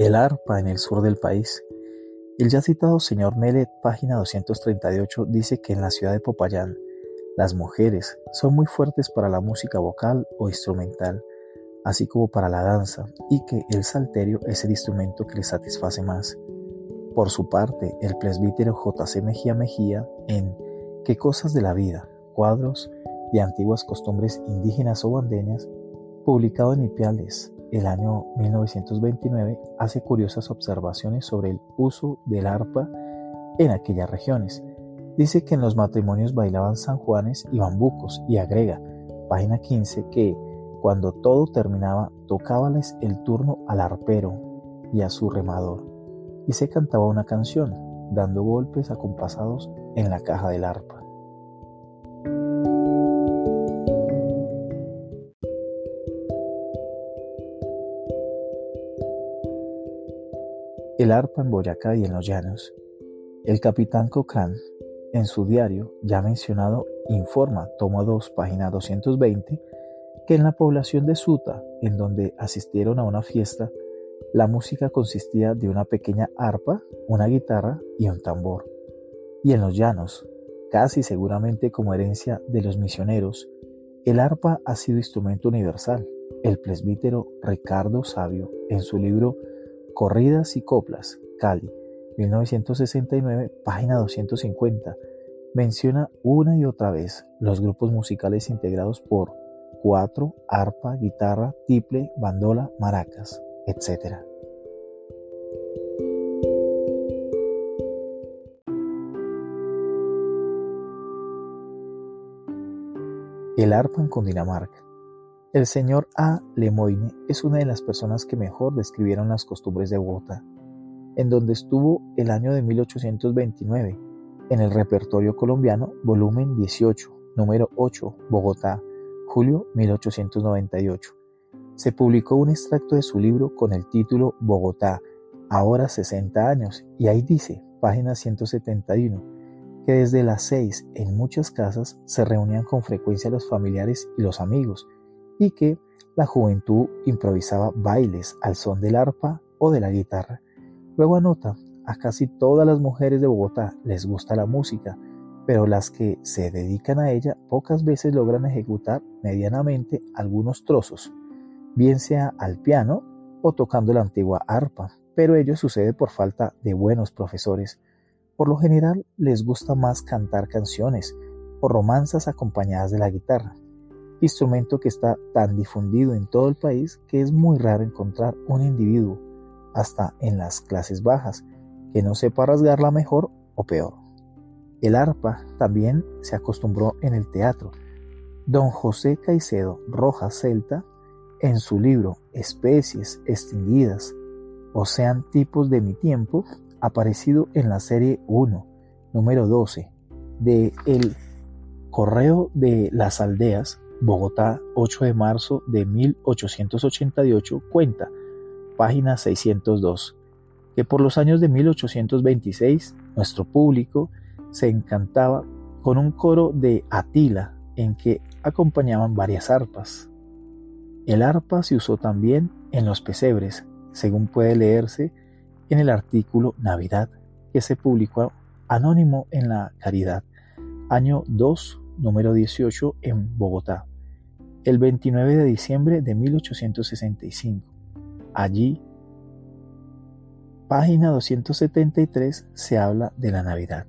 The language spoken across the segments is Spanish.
El arpa en el sur del país. El ya citado señor Melet, página 238, dice que en la ciudad de Popayán, las mujeres son muy fuertes para la música vocal o instrumental, así como para la danza, y que el salterio es el instrumento que les satisface más. Por su parte, el presbítero J.C. Mejía Mejía, en ¿Qué cosas de la vida? Cuadros y antiguas costumbres indígenas o bandeñas, publicado en Ipiales, el año 1929 hace curiosas observaciones sobre el uso del arpa en aquellas regiones. Dice que en los matrimonios bailaban sanjuanes y bambucos y agrega, página 15, que cuando todo terminaba tocábales el turno al arpero y a su remador y se cantaba una canción, dando golpes acompasados en la caja del arpa. El arpa en Boyacá y en los llanos. El capitán Cochrane, en su diario ya mencionado, informa, tomo 2, página 220, que en la población de Suta, en donde asistieron a una fiesta, la música consistía de una pequeña arpa, una guitarra y un tambor. Y en los llanos, casi seguramente como herencia de los misioneros, el arpa ha sido instrumento universal. El presbítero Ricardo Sabio, en su libro Corridas y Coplas, Cali, 1969, página 250, menciona una y otra vez los grupos musicales integrados por cuatro, arpa, guitarra, tiple, bandola, maracas, etc. El arpa en Cundinamarca. El señor A. Lemoyne es una de las personas que mejor describieron las costumbres de Bogotá, en donde estuvo el año de 1829, en el repertorio colombiano, volumen 18, número 8, Bogotá, julio 1898. Se publicó un extracto de su libro con el título Bogotá, ahora 60 años, y ahí dice, página 171, que desde las 6 en muchas casas se reunían con frecuencia los familiares y los amigos, y que la juventud improvisaba bailes al son del arpa o de la guitarra. Luego anota, a casi todas las mujeres de Bogotá les gusta la música, pero las que se dedican a ella pocas veces logran ejecutar medianamente algunos trozos, bien sea al piano o tocando la antigua arpa, pero ello sucede por falta de buenos profesores. Por lo general les gusta más cantar canciones o romanzas acompañadas de la guitarra instrumento que está tan difundido en todo el país que es muy raro encontrar un individuo, hasta en las clases bajas, que no sepa rasgarla mejor o peor. El arpa también se acostumbró en el teatro. Don José Caicedo Rojas Celta, en su libro Especies extinguidas, o sean tipos de mi tiempo, aparecido en la serie 1, número 12, de El Correo de las Aldeas, Bogotá, 8 de marzo de 1888, cuenta, página 602, que por los años de 1826 nuestro público se encantaba con un coro de Atila en que acompañaban varias arpas. El arpa se usó también en los pesebres, según puede leerse en el artículo Navidad que se publicó anónimo en la Caridad, año 2, número 18 en Bogotá el 29 de diciembre de 1865. Allí, página 273, se habla de la Navidad,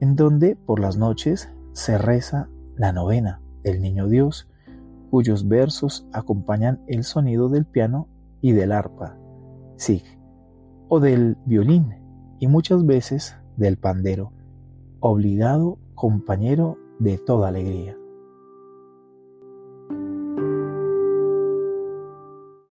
en donde por las noches se reza la novena del Niño Dios, cuyos versos acompañan el sonido del piano y del arpa, sig, o del violín, y muchas veces del pandero, obligado compañero de toda alegría.